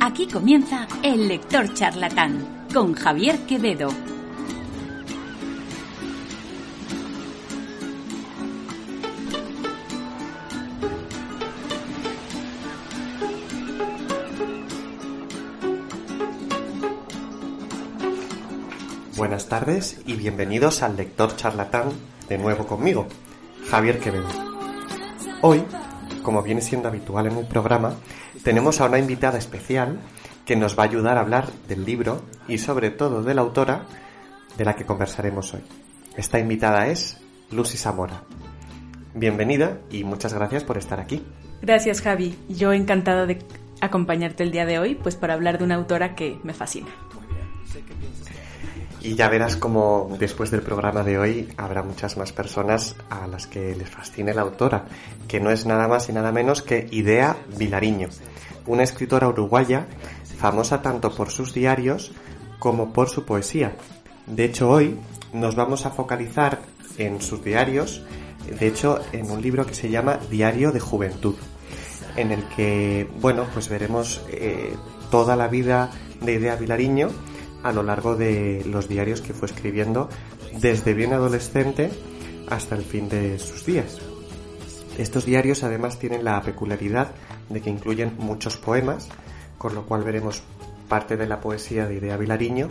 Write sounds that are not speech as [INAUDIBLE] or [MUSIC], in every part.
Aquí comienza El Lector Charlatán con Javier Quevedo. Buenas tardes y bienvenidos al Lector Charlatán, de nuevo conmigo, Javier Quevedo. Hoy, como viene siendo habitual en el programa, tenemos a una invitada especial que nos va a ayudar a hablar del libro y sobre todo de la autora de la que conversaremos hoy. Esta invitada es Lucy Zamora. Bienvenida y muchas gracias por estar aquí. Gracias Javi, yo encantada de acompañarte el día de hoy, pues para hablar de una autora que me fascina. Y ya verás como después del programa de hoy habrá muchas más personas a las que les fascine la autora, que no es nada más y nada menos que Idea Vilariño, una escritora uruguaya famosa tanto por sus diarios como por su poesía. De hecho, hoy nos vamos a focalizar en sus diarios, de hecho, en un libro que se llama Diario de Juventud, en el que, bueno, pues veremos eh, toda la vida de Idea Vilariño, a lo largo de los diarios que fue escribiendo desde bien adolescente hasta el fin de sus días. Estos diarios además tienen la peculiaridad de que incluyen muchos poemas, con lo cual veremos parte de la poesía de Idea Vilariño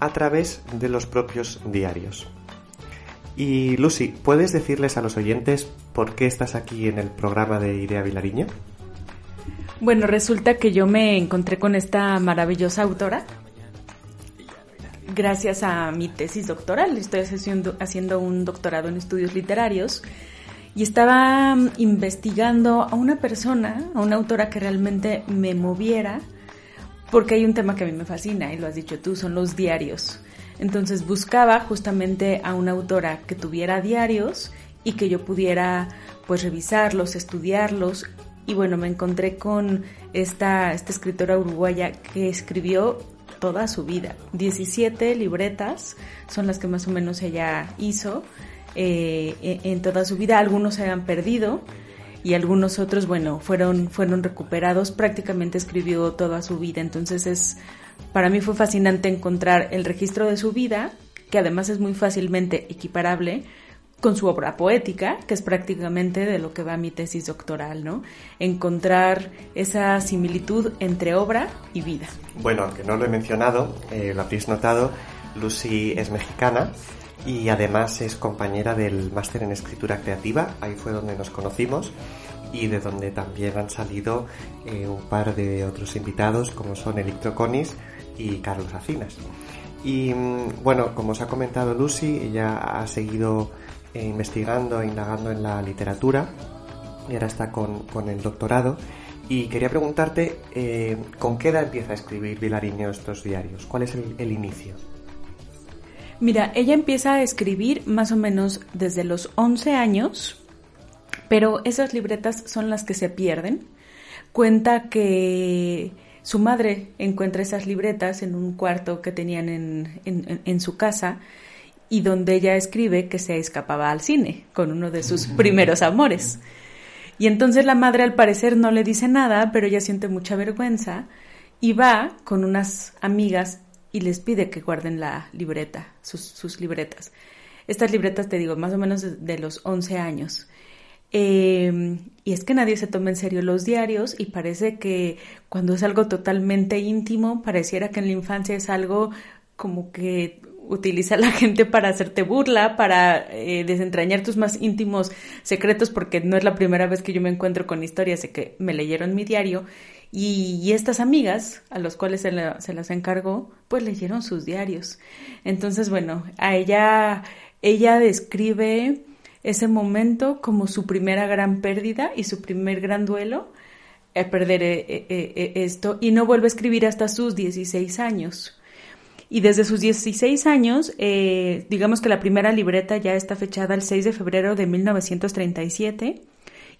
a través de los propios diarios. Y Lucy, ¿puedes decirles a los oyentes por qué estás aquí en el programa de Idea Vilariño? Bueno, resulta que yo me encontré con esta maravillosa autora gracias a mi tesis doctoral. Estoy haciendo, un doctorado en estudios literarios y estaba mm, investigando a una persona, a una autora que realmente me moviera, porque hay un tema que a mí me fascina, y lo has dicho tú, son los diarios. Entonces buscaba justamente a una autora que tuviera diarios y que yo pudiera pues revisarlos, estudiarlos. Y bueno, me encontré con esta escritora uruguaya que escribió toda su vida. 17 libretas son las que más o menos ella hizo eh, en toda su vida. Algunos se han perdido y algunos otros, bueno, fueron, fueron recuperados. Prácticamente escribió toda su vida. Entonces es, para mí fue fascinante encontrar el registro de su vida, que además es muy fácilmente equiparable con su obra poética, que es prácticamente de lo que va mi tesis doctoral, ¿no? Encontrar esa similitud entre obra y vida. Bueno, aunque no lo he mencionado, eh, lo habréis notado, Lucy es mexicana y además es compañera del máster en escritura creativa, ahí fue donde nos conocimos y de donde también han salido eh, un par de otros invitados como son Elictro Conis y Carlos Acinas. Y mm, bueno, como os ha comentado Lucy, ella ha seguido eh, investigando e indagando en la literatura y ahora está con, el doctorado. Y quería preguntarte, eh, ¿con qué edad empieza a escribir Vilariño estos diarios? ¿Cuál es el, inicio? Mira, ella empieza a escribir más o menos desde los 11 años, pero esas libretas son las que se pierden. Cuenta que su madre encuentra esas libretas en un cuarto que tenían en, en, en su casa y donde ella escribe que se escapaba al cine con uno de sus primeros amores. Y entonces la madre al parecer no le dice nada, pero ella siente mucha vergüenza y va con unas amigas y les pide que guarden la libreta, sus, libretas. Estas libretas, te digo, más o menos de, los 11 años. Em, y es que nadie se toma en serio los diarios y parece que cuando es algo totalmente íntimo, pareciera que en la infancia es algo como que utiliza la [LAUGHS] gente para hacerte burla, para eh, desentrañar tus más íntimos secretos, porque no es la primera vez que yo me encuentro con historias de que me leyeron mi diario. Y, estas amigas, a las cuales se, las encargó, pues leyeron sus diarios. Entonces, bueno, a ella, ella describe ese momento como su primera gran pérdida y su primer gran duelo, a perder eh, esto, y no vuelve a escribir hasta sus 16 años. Y desde sus 16 años, eh, digamos que la primera libreta ya está fechada el 6 de febrero de 1937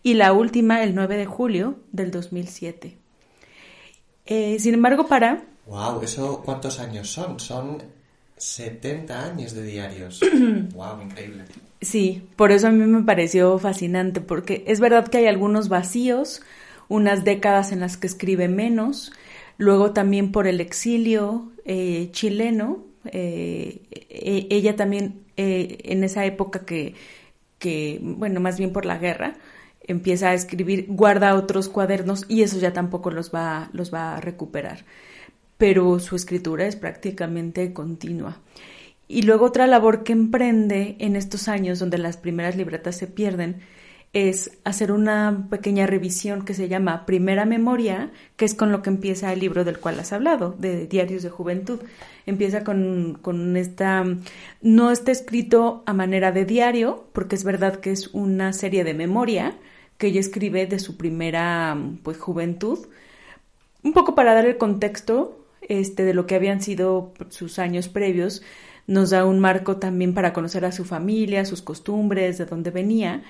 y la última el 9 de julio del 2007. Eh, sin embargo, para... ¡Wow! ¿Eso cuántos años son? Son 70 años de diarios. [CLEARS THROAT] ¡Wow! Increíble. Sí, por eso a mí me pareció fascinante, porque es verdad que hay algunos vacíos, unas décadas en las que escribe menos, luego también por el exilio eh, chileno, eh, e, ella también eh, en esa época que, que, bueno, más bien por la guerra, empieza a escribir, guarda otros cuadernos y eso ya tampoco los va, los va a recuperar. Pero su escritura es prácticamente continua. Y luego otra labor que emprende en estos años donde las primeras libretas se pierden es hacer una pequeña revisión que se llama Primera Memoria, que es con lo que empieza el libro del cual has hablado, de Diarios de Juventud. Empieza con, con esta, no está escrito a manera de diario, porque es verdad que es una serie de memoria que ella escribe de su primera pues, juventud, un poco para dar el contexto este, de lo que habían sido sus años previos, nos da un marco también para conocer a su familia, sus costumbres, de dónde venía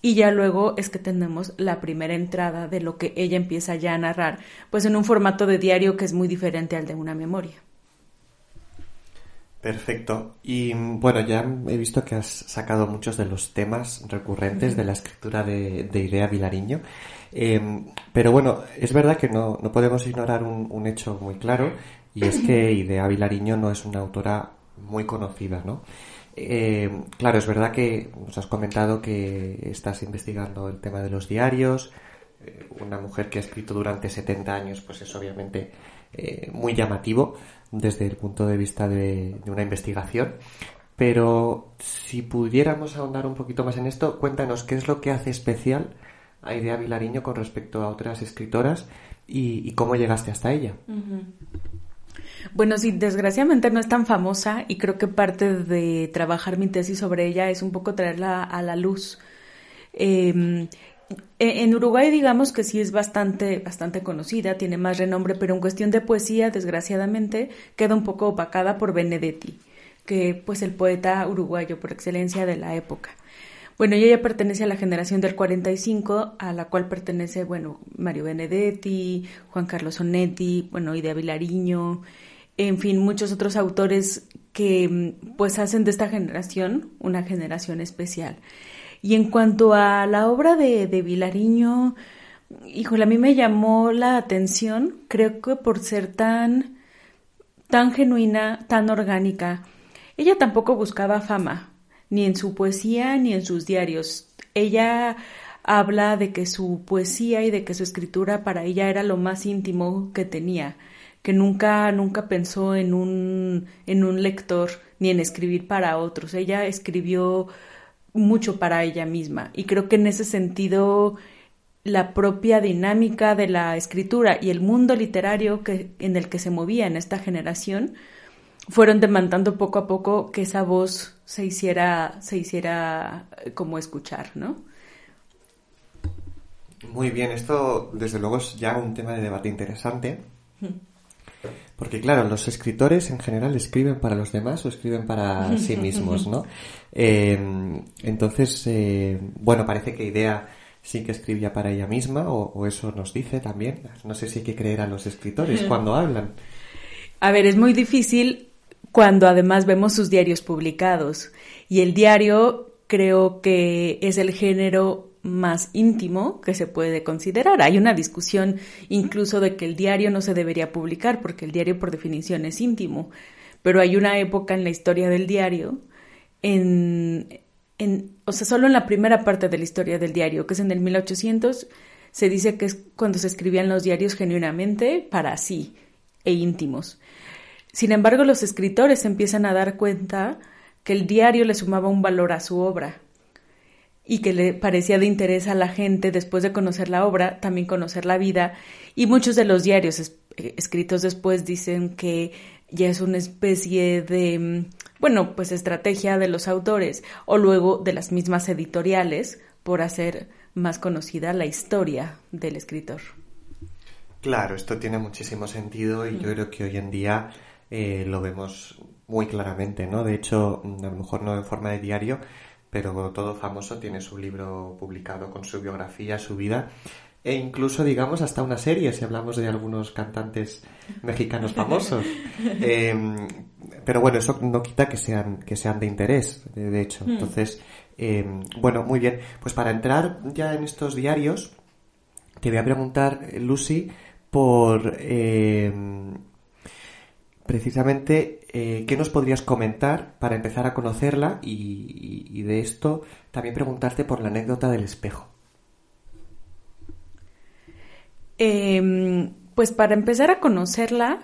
y ya luego es que tenemos la primera entrada de lo que ella empieza ya a narrar, pues en un formato de diario que es muy diferente al de una memoria. Perfecto. Y bueno, ya he visto que has sacado muchos de los temas recurrentes de la escritura de, Idea Vilariño. Em, pero bueno, es verdad que no, no podemos ignorar un, un, hecho muy claro y es que Idea Vilariño no es una autora muy conocida, ¿no? Eh, claro, es verdad que nos has comentado que estás investigando el tema de los diarios. Eh, una mujer que ha escrito durante 70 años, pues es obviamente eh, muy llamativo desde el punto de vista de, una investigación. Pero si pudiéramos ahondar un poquito más en esto, cuéntanos qué es lo que hace especial a Idea Vilariño con respecto a otras escritoras y, cómo llegaste hasta ella. Bueno, sí, desgraciadamente no es tan famosa y creo que parte de trabajar mi tesis sobre ella es un poco traerla a la luz. Em, e, en Uruguay digamos que sí es bastante, bastante conocida, tiene más renombre, pero en cuestión de poesía, desgraciadamente, queda un poco opacada por Benedetti, que pues el poeta uruguayo por excelencia de la época. Bueno, ella pertenece a la generación del 45, a la cual pertenece, bueno, Mario Benedetti, Juan Carlos Onetti, bueno, Idea Vilariño, en fin, muchos otros autores que pues hacen de esta generación una generación especial. Y en cuanto a la obra de, de Vilariño, híjole, a mí me llamó la atención, creo que por ser tan, tan genuina, tan orgánica. Ella tampoco buscaba fama, ni en su poesía ni en sus diarios. Ella habla de que su poesía y de que su escritura para ella era lo más íntimo que tenía que nunca, nunca pensó en un, en un lector ni en escribir para otros. Ella escribió mucho para ella misma y creo que en ese sentido la propia dinámica de la escritura y el mundo literario que, en el que se movía en esta generación fueron demandando poco a poco que esa voz se hiciera, se hiciera como escuchar, ¿no? Muy bien, esto desde luego es ya un tema de debate interesante. Porque claro, los escritores en general escriben para los demás o escriben para [LAUGHS] sí mismos, ¿no? Em, entonces, eh, bueno, parece que Idea sí que escribía para ella misma o, eso nos dice también. No sé si hay que creer a los escritores [LAUGHS] cuando hablan. A ver, es muy difícil cuando además vemos sus diarios publicados y el diario creo que es el género más íntimo que se puede considerar. Hay una discusión incluso de que el diario no se debería publicar porque el diario por definición es íntimo, pero hay una época en la historia del diario en, en o sea, solo en la primera parte de la historia del diario, que es en el 1800, se dice que es cuando se escribían los diarios genuinamente para sí e íntimos. Sin embargo, los escritores empiezan a dar cuenta que el diario le sumaba un valor a su obra, y que le parecía de interés a la gente después de conocer la obra, también conocer la vida. Y muchos de los diarios eh, escritos después dicen que ya es una especie de, mm, bueno, pues estrategia de los autores o luego de las mismas editoriales por hacer más conocida la historia del escritor. Claro, esto tiene muchísimo sentido y yo mm. creo que hoy en día eh, lo vemos muy claramente, ¿no? De hecho, a lo mejor no en forma de diario, pero todo famoso tiene su libro publicado con su biografía, su vida e incluso digamos hasta una serie si hablamos de algunos cantantes mexicanos famosos. [LAUGHS] Em, pero bueno eso no quita que sean que sean de interés de, hecho. Hmm. entonces em, bueno muy bien. Pues para entrar ya en estos diarios te voy a preguntar Lucy por eh, precisamente eh, qué nos podrías comentar para empezar a conocerla y, de esto también preguntarte por la anécdota del espejo. Em, pues para empezar a conocerla,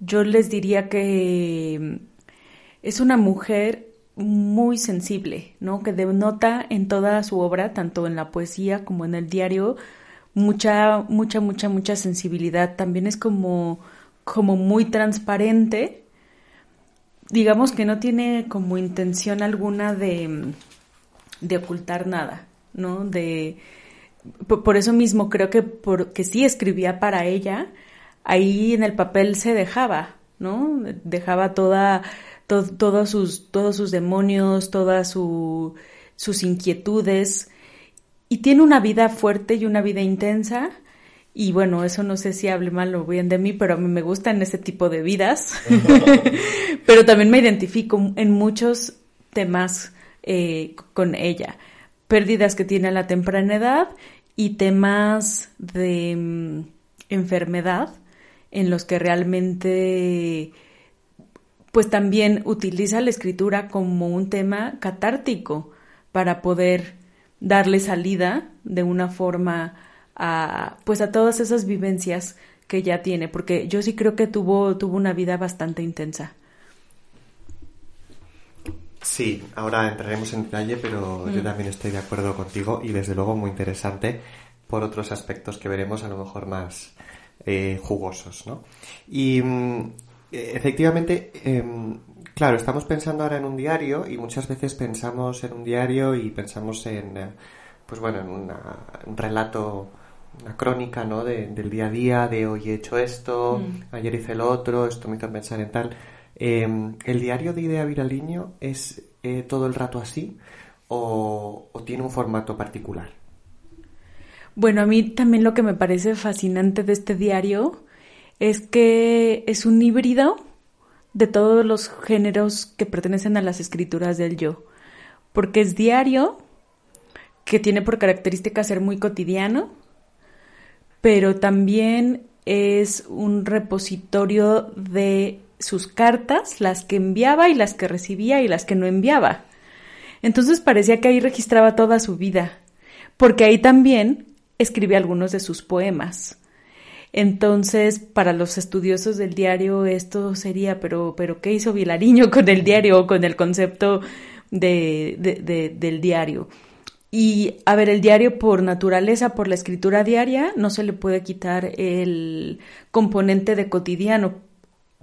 yo les diría que es una mujer muy sensible, ¿no? Que denota en toda su obra, tanto en la poesía como en el diario, mucha, mucha, mucha, mucha sensibilidad. También es como, como muy transparente. Digamos que no tiene como intención alguna de, de ocultar nada, ¿no? De, por, eso mismo creo que porque sí escribía para ella, ahí en el papel se dejaba, ¿no? Dejaba toda todos, sus, todos sus demonios, todas sus inquietudes. Y tiene una vida fuerte y una vida intensa. Y bueno, eso no sé si hable mal o bien de mí, pero a mí me gustan ese tipo de vidas. [LAUGHS] pero también me identifico en muchos temas eh, con ella. Pérdidas que tiene a la temprana edad y temas de mm, enfermedad en los que realmente pues también utiliza la escritura como un tema catártico para poder darle salida de una forma a pues a todas esas vivencias que ya tiene, porque yo sí creo que tuvo tuvo una vida bastante intensa. Sí, ahora entraremos en detalle, pero yo mm. también estoy de acuerdo contigo y desde luego muy interesante por otros aspectos que veremos a lo mejor más eh, jugosos, ¿no? Y mm, eh, efectivamente, em, claro, estamos pensando ahora en un diario y muchas veces pensamos en un diario y pensamos en, eh, pues bueno, en un relato, una crónica, ¿no? del día a día, de hoy he hecho esto, mm. ayer hice lo otro, esto me hizo pensar en tal. Em, ¿El diario de Idea Viraliño es eh, todo el rato así o tiene un formato particular? Bueno, a mí también lo que me parece fascinante de este diario es que es un híbrido de todos los géneros que pertenecen a las escrituras del yo, porque es diario, que tiene por característica ser muy cotidiano, pero también es un repositorio de sus cartas, las que enviaba y las que recibía y las que no enviaba. Entonces parecía que ahí registraba toda su vida, porque ahí también escribe algunos de sus poemas. Entonces, para los estudiosos del diario, esto sería, pero, pero ¿qué hizo Vilariño con el diario o con el concepto de, de, del diario? Y, a ver, el diario por naturaleza, por la escritura diaria, no se le puede quitar el componente de cotidiano,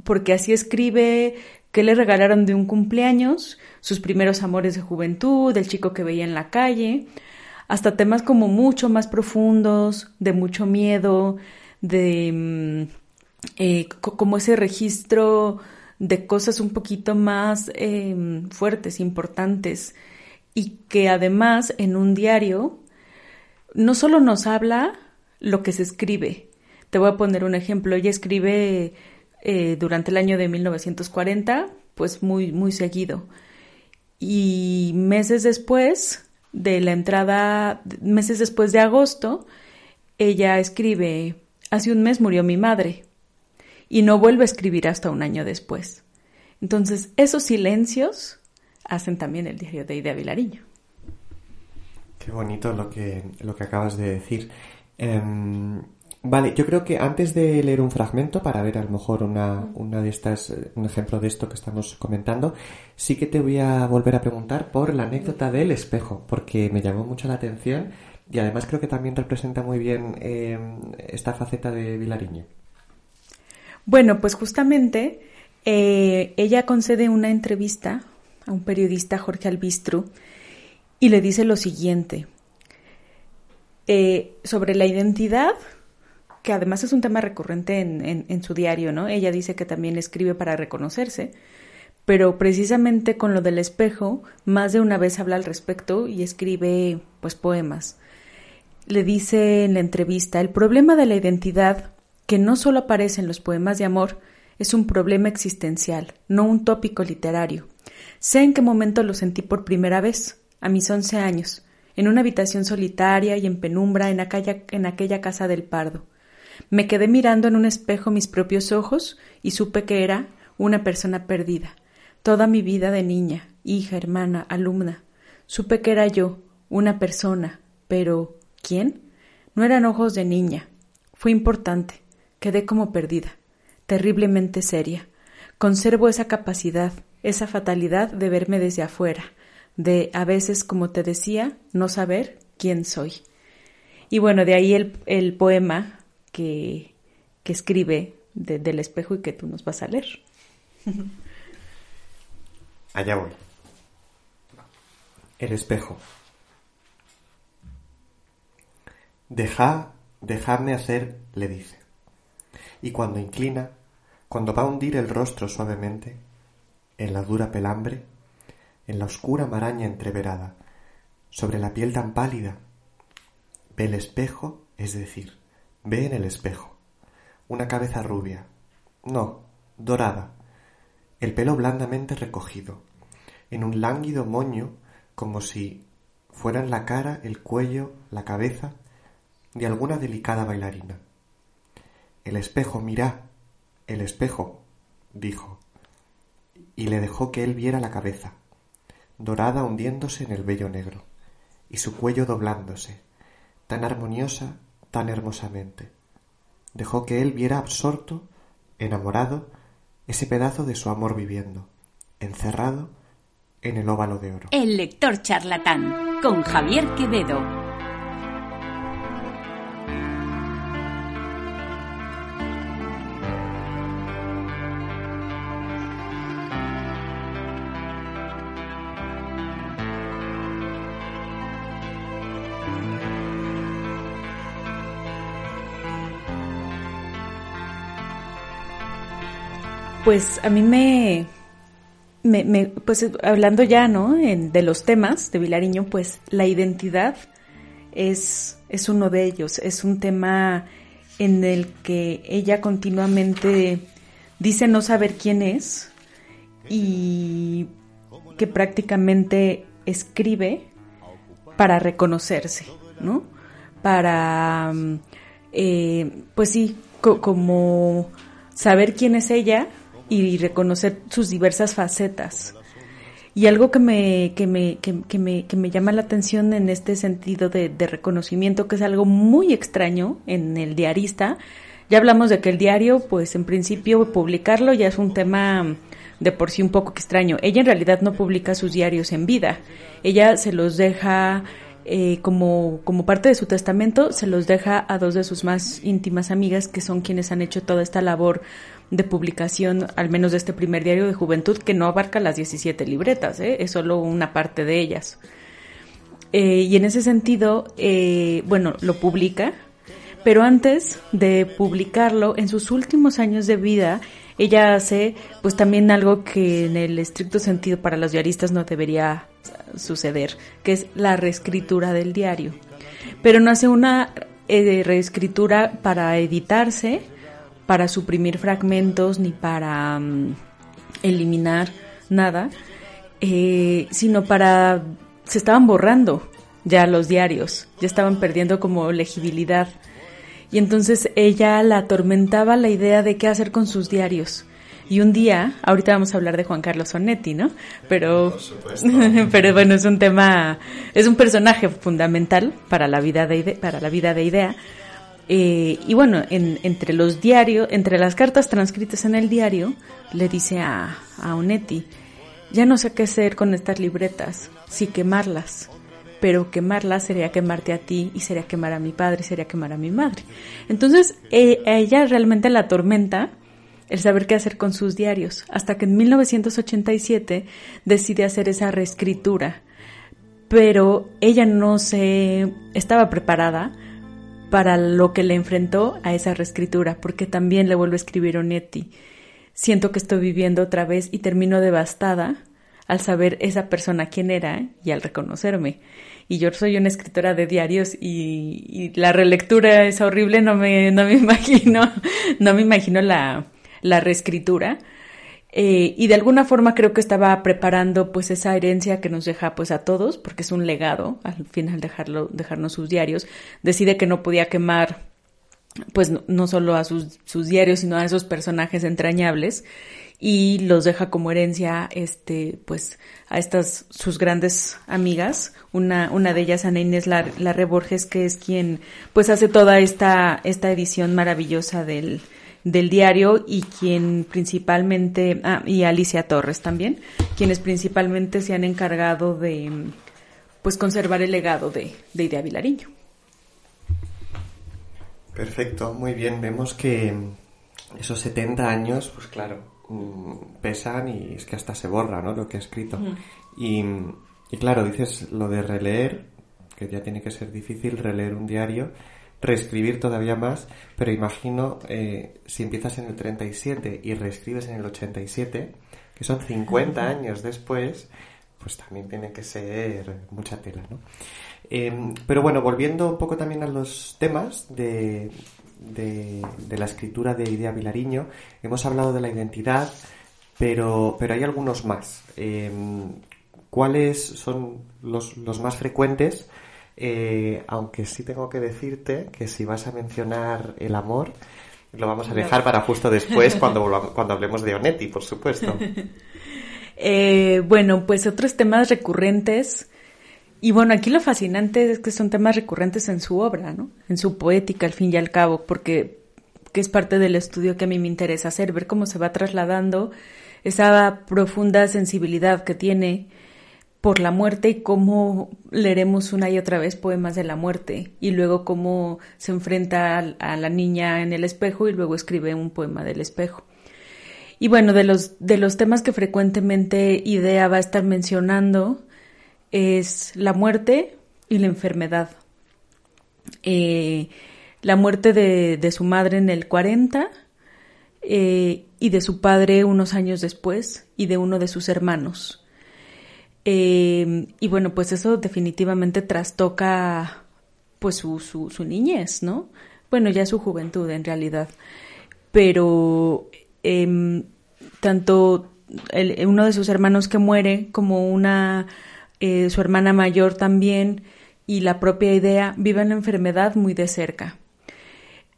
porque así escribe qué le regalaron de un cumpleaños, sus primeros amores de juventud, el chico que veía en la calle, hasta temas como mucho más profundos, de mucho miedo, de mm, eh, como ese registro de cosas un poquito más em, fuertes, importantes, y que además en un diario no solo nos habla lo que se escribe. Te voy a poner un ejemplo. Ella escribe eh, durante el año de 1940, pues muy, muy seguido. Y meses después de la entrada, meses después de agosto, ella escribe Hace un mes murió mi madre y no vuelve a escribir hasta un año después. Entonces, esos silencios hacen también el diario de Idea Vilariño. Qué bonito lo que, lo que acabas de decir. Em, vale, yo creo que antes de leer un fragmento para ver a lo mejor una, una de estas, un ejemplo de esto que estamos comentando, sí que te voy a volver a preguntar por la anécdota del espejo, porque me llamó mucho la atención y además creo que también representa muy bien eh, esta faceta de Vilariño. Bueno, pues justamente eh, ella concede una entrevista a un periodista, Jorge Albistru, y le dice lo siguiente eh, sobre la identidad, que además es un tema recurrente en, en, su diario, ¿no? Ella dice que también escribe para reconocerse, pero precisamente con lo del espejo, más de una vez habla al respecto y escribe pues poemas le dice en la entrevista, el problema de la identidad, que no solo aparece en los poemas de amor, es un problema existencial, no un tópico literario. Sé en qué momento lo sentí por primera vez, a mis once años, en una habitación solitaria y en penumbra en aquella, en aquella casa del Pardo. Me quedé mirando en un espejo mis propios ojos y supe que era una persona perdida. Toda mi vida de niña, hija, hermana, alumna. Supe que era yo, una persona, pero ¿quién? No eran ojos de niña. Fue importante. Quedé como perdida, terriblemente seria. Conservo esa capacidad, esa fatalidad de verme desde afuera, de a veces, como te decía, no saber quién soy. Y bueno, de ahí el, el poema que, que escribe del espejo y que tú nos vas a leer. [LAUGHS] Allá voy. El espejo. Deja, dejadme hacer, le dice. Y cuando inclina, cuando va a hundir el rostro suavemente, en la dura pelambre, en la oscura maraña entreverada, sobre la piel tan pálida, ve el espejo, es decir, ve en el espejo, una cabeza rubia, no, dorada, el pelo blandamente recogido, en un lánguido moño como si fueran la cara, el cuello, la cabeza de alguna delicada bailarina. El espejo, mira, el espejo, dijo, y le dejó que él viera la cabeza, dorada hundiéndose en el vello negro, y su cuello doblándose, tan armoniosa, tan hermosamente. Dejó que él viera absorto, enamorado, ese pedazo de su amor viviendo, encerrado en el óvalo de oro. El lector charlatán, con Javier Quevedo. Pues a mí me, me, pues hablando ya, ¿no? de los temas de Vilariño, pues la identidad es, es uno de ellos. Es un tema en el que ella continuamente dice no saber quién es y que prácticamente escribe para reconocerse, ¿no? Para, eh, pues sí, como saber quién es ella y reconocer sus diversas facetas. Y algo que me, que me, que, me, que me llama la atención en este sentido de, de, reconocimiento, que es algo muy extraño en el diarista, ya hablamos de que el diario, pues en principio publicarlo ya es un tema de por sí un poco extraño. Ella en realidad no publica sus diarios en vida, ella se los deja eh, como, como parte de su testamento, se los deja a dos de sus más íntimas amigas, que son quienes han hecho toda esta labor de publicación, al menos de este primer diario de juventud, que no abarca las 17 libretas, ¿eh? es solo una parte de ellas. Eh, y en ese sentido, bueno, lo publica, pero antes de publicarlo, en sus últimos años de vida, ella hace pues también algo que en el estricto sentido para los diaristas no debería suceder, que es la reescritura del diario. Pero no hace una eh, reescritura para editarse, para suprimir fragmentos ni para mm, eliminar nada, eh, sino para... se estaban borrando ya los diarios, ya estaban perdiendo como legibilidad. Y entonces ella la atormentaba la idea de qué hacer con sus diarios. Y un día, ahorita vamos a hablar de Juan Carlos Sonetti, ¿no? Pero, [LAUGHS] pero bueno, es un tema, es un personaje fundamental para la vida de, para la vida de Idea. Eh, y bueno, en, entre los diarios, entre las cartas transcritas en el diario, le dice a, a Onetti, ya no sé qué hacer con estas libretas, si quemarlas, pero quemarlas sería quemarte a ti y sería quemar a mi padre y sería quemar a mi madre. Entonces, eh, a ella realmente la tormenta el saber qué hacer con sus diarios, hasta que en 1987 decide hacer esa reescritura. Pero ella no se estaba preparada para lo que le enfrentó a esa reescritura, porque también le vuelve a escribir Onetti. Siento que estoy viviendo otra vez y termino devastada al saber esa persona quién era y al reconocerme. Y yo soy una escritora de diarios y, la relectura es horrible, no me, no me [LAUGHS] imagino, no me imagino la, la reescritura. Eh, y de alguna forma creo que estaba preparando pues esa herencia que nos deja pues a todos, porque es un legado, al final dejarlo, dejarnos sus diarios, decide que no podía quemar pues no, solo a sus, sus, diarios, sino a esos personajes entrañables y los deja como herencia, este, pues, a estas sus grandes amigas. Una, una de ellas, Ana Inés Larre Borges, que es quien, pues, hace toda esta, esta edición maravillosa del, del diario y quien principalmente, ah, y Alicia Torres también, quienes principalmente se han encargado de, pues, conservar el legado de, de Idea Vilariño. Perfecto, muy bien. Vemos que esos 70 años, pues claro, mm, pesan y es que hasta se borra, ¿no? Lo que ha escrito. y, y, claro, dices lo de releer, que ya tiene que ser difícil releer un diario, reescribir todavía más, pero imagino eh, si empiezas en el 37 y reescribes en el 87, que son 50 años después, pues también tiene que ser mucha tela, ¿no? Em, pero bueno, volviendo un poco también a los temas de, de, la escritura de Idea Vilariño, hemos hablado de la identidad, pero, pero hay algunos más. Em, ¿Cuáles son los, los más frecuentes? Eh, aunque sí tengo que decirte que si vas a mencionar el amor, lo vamos a dejar para justo después cuando, cuando hablemos de Onetti, por supuesto. [LAUGHS] Eh, bueno, pues otros temas recurrentes y bueno, aquí lo fascinante es que son temas recurrentes en su obra, ¿no? En su poética, al fin y al cabo, porque que es parte del estudio que a mí me interesa hacer, ver cómo se va trasladando esa profunda sensibilidad que tiene por la muerte y cómo leeremos una y otra vez poemas de la muerte y luego cómo se enfrenta a la niña en el espejo y luego escribe un poema del espejo. Y bueno, de los, de los temas que frecuentemente Idea va a estar mencionando, es la muerte y la enfermedad. Eh, la muerte de, su madre en el 40 eh, y de su padre unos años después y de uno de sus hermanos. Eh, y bueno, pues eso definitivamente trastoca pues su, su, niñez, ¿no? Bueno, ya su juventud en realidad. Pero em, tanto uno de sus hermanos que muere como una eh, su hermana mayor también y la propia idea viven la enfermedad muy de cerca.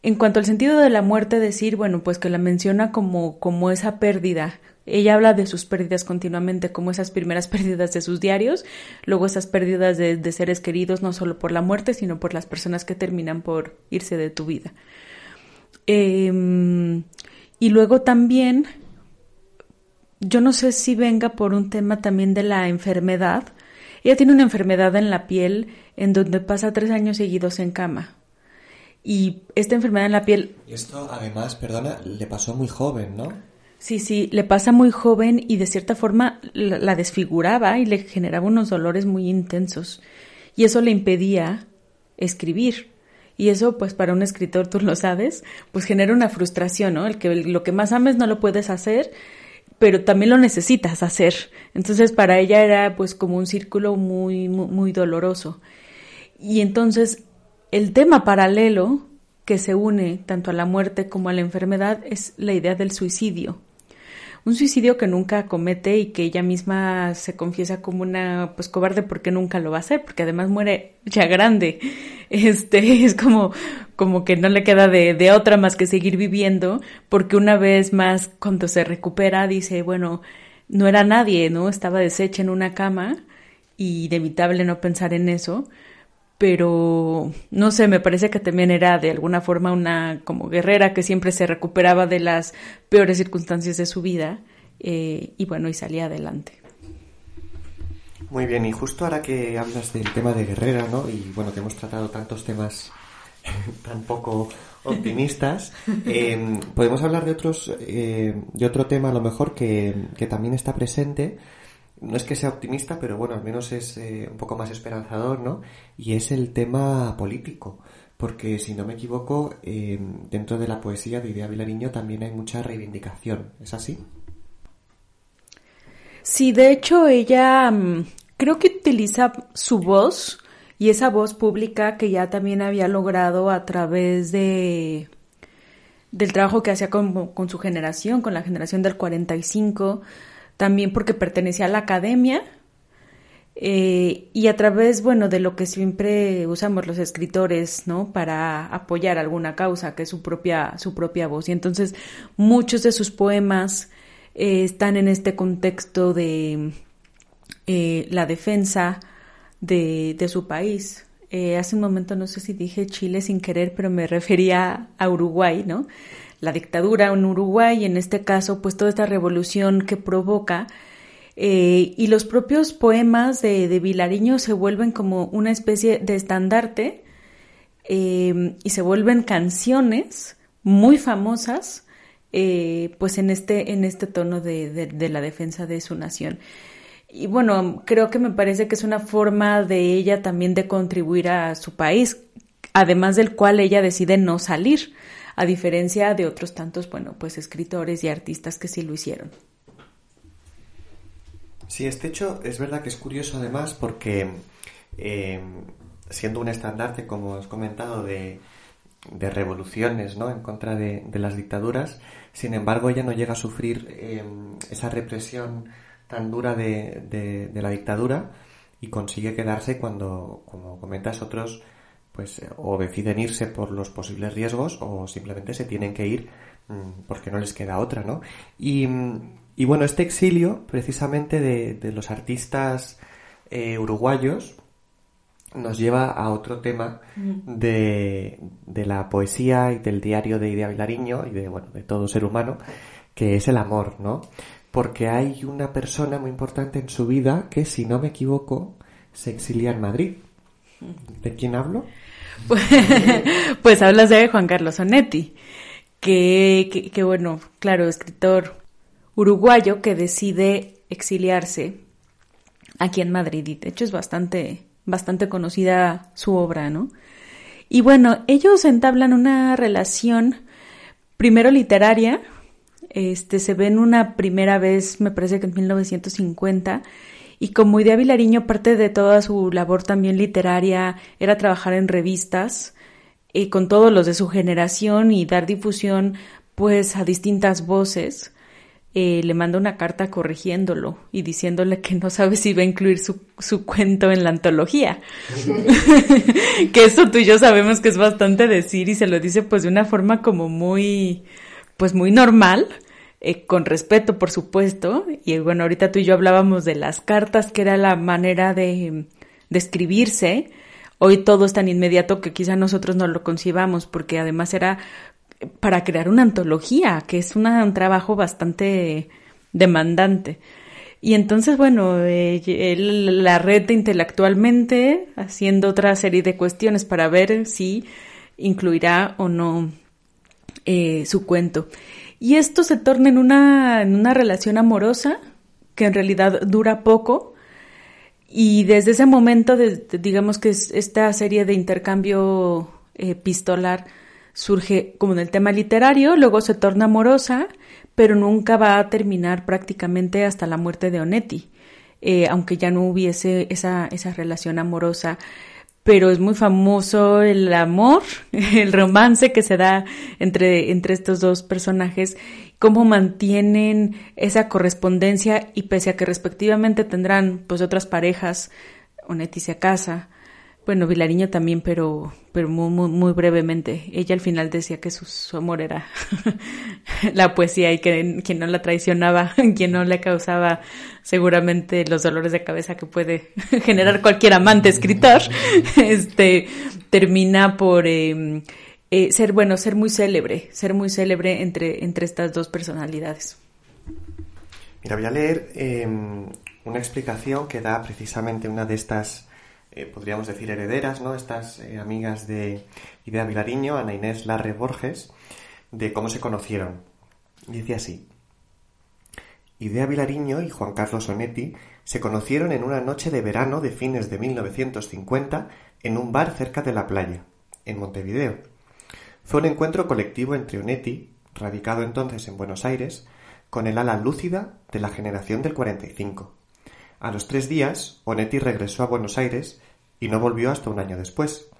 En cuanto al sentido de la muerte, decir, bueno, pues que la menciona como, como esa pérdida. Ella habla de sus pérdidas continuamente, como esas primeras [LAUGHS] pérdidas de sus diarios, luego esas pérdidas de, seres queridos, no solo por la muerte, sino por las personas que terminan por irse de tu vida. Em, y luego también, yo no sé si venga por un tema también de la enfermedad, ella tiene una enfermedad en la piel en donde pasa tres años seguidos en cama. Y esta enfermedad en la piel... Y esto además, perdona, le pasó muy joven, ¿no? Sí, sí, le pasa muy joven y de cierta forma la, desfiguraba y le generaba unos dolores muy intensos. Y eso le impedía escribir. Y eso, pues para un escritor, tú lo sabes, pues genera una frustración, ¿no? El que lo que más ames no lo puedes hacer pero también lo necesitas hacer. Entonces para ella era pues como un círculo muy, muy, doloroso. Y entonces el tema paralelo que se une tanto a la muerte como a la enfermedad es la idea del suicidio un suicidio que nunca comete y que ella misma se confiesa como una pues cobarde porque nunca lo va a hacer, porque además muere ya grande. [LAUGHS] Este es como, como que no le queda de, de otra más que seguir viviendo, porque una vez más cuando se recupera dice, bueno, no era nadie, ¿no? Estaba deshecha en una cama y inevitable no pensar en eso pero no sé, me parece que también era de alguna forma una como guerrera que siempre se recuperaba de las peores circunstancias de su vida eh, y bueno, y salía adelante. Muy bien, y justo ahora que hablas del tema de guerrera, ¿no? Y bueno, que hemos tratado tantos temas [LAUGHS] tan poco optimistas, [LAUGHS] em, podemos hablar de otros, eh, de otro tema a lo mejor que, que también está presente, no es que sea optimista, pero bueno, al menos es eh, un poco más esperanzador, ¿no? Y es el tema político, porque si no me equivoco, eh, dentro de la poesía de Idea Vilariño también hay mucha reivindicación, ¿es así? Sí, de hecho ella mm, creo que utiliza su voz y esa voz pública que ya también había logrado a través de del trabajo que hacía con, con su generación, con la generación del 45, también porque pertenecía a la academia, Eh, y a través, bueno, de lo que siempre usamos los escritores, ¿no? Para apoyar alguna causa, que es su propia, su propia voz. Y entonces muchos de sus poemas eh, están en este contexto de eh, la defensa de, de su país. hace un momento no sé si dije Chile sin querer, pero me refería a Uruguay, ¿no? La dictadura en Uruguay, en este caso, pues toda esta revolución que provoca eh, y los propios poemas de, de, Vilariño se vuelven como una especie de estandarte eh, y se vuelven canciones muy famosas eh, pues en este, en este tono de, de, la defensa de su nación. Y bueno, creo que me parece que es una forma de ella también de contribuir a su país, además del cual ella decide no salir, a diferencia de otros tantos, bueno, pues escritores y artistas que sí lo hicieron. Sí, este hecho es verdad que es curioso además porque eh, siendo un estandarte, como has comentado, de, de revoluciones ¿no? en contra de, las dictaduras, sin embargo ella no llega a sufrir eh, esa represión tan dura de, de, la dictadura y consigue quedarse cuando, como comentas, otros pues o deciden irse por los posibles riesgos o simplemente se tienen que ir mm, porque no les queda otra, ¿no? Y y bueno, este exilio, precisamente de, los artistas eh, uruguayos, nos lleva a otro tema mm. de, la poesía y del diario de Idea Vilariño y de, bueno, de todo ser humano, que es el amor, ¿no? Porque hay una persona muy importante en su vida que, si no me equivoco, se exilia en Madrid. ¿De quién hablo? [LAUGHS] Pues, hablas de Juan Carlos Onetti, que, que bueno, claro, escritor uruguayo que decide exiliarse aquí en Madrid. Y de hecho es bastante, bastante conocida su obra, ¿no? Y bueno, ellos entablan una relación primero literaria, este, se ven una primera vez, me parece que en 1950, y como Idea Vilariño, parte de toda su labor también literaria era trabajar en revistas, y con todos los de su generación y dar difusión pues a distintas voces. Eh, le manda una carta corrigiéndolo y diciéndole que no sabe si va a incluir su, su cuento en la antología. [LAUGHS] que eso tú y yo sabemos que es bastante decir y se lo dice pues de una forma como muy, pues muy normal. Eh, con respeto, por supuesto. Y bueno, ahorita tú y yo hablábamos de las cartas, que era la manera de, escribirse. Hoy todo es tan inmediato que quizá nosotros no lo concibamos, porque además era para crear una antología, que es un trabajo bastante demandante. Y entonces, bueno, eh, él la red intelectualmente, haciendo otra serie de cuestiones para ver si incluirá o no eh, su cuento. Y esto se torna en una, en una relación amorosa que en realidad dura poco. Y desde ese momento, digamos que es esta serie de intercambio epistolar surge como en el tema literario, luego se torna amorosa, pero nunca va a terminar prácticamente hasta la muerte de Onetti, eh, aunque ya no hubiese esa, esa relación amorosa. Pero es muy famoso el amor, [LAUGHS] el romance que se da entre, entre estos dos personajes, cómo mantienen esa correspondencia y pese a que respectivamente tendrán pues otras parejas, Onetti se casa, bueno, Vilariño también, pero, pero muy, muy, brevemente. Ella al final decía que su, amor era [LAUGHS] la poesía y que quien no la traicionaba, [LAUGHS] quien no le causaba seguramente los dolores de cabeza que puede [LAUGHS] generar cualquier amante escritor, este, termina por em, eh, ser, bueno, ser muy célebre, ser muy célebre entre, entre estas dos personalidades. Mira, voy a leer em, una explicación que da precisamente una de estas eh, podríamos decir, herederas, ¿no? Estas eh, amigas de Idea Vilariño, Ana Inés Larre Borges, de cómo se conocieron. Y dice así. Idea Vilariño y Juan Carlos Onetti se conocieron en una noche de verano de fines de 1950 en un bar cerca de la playa, en Montevideo. Fue un encuentro colectivo entre Onetti, radicado entonces en Buenos Aires, con el ala lúcida de la generación del 45. A los tres días, Onetti regresó a Buenos Aires y no volvió hasta un año después.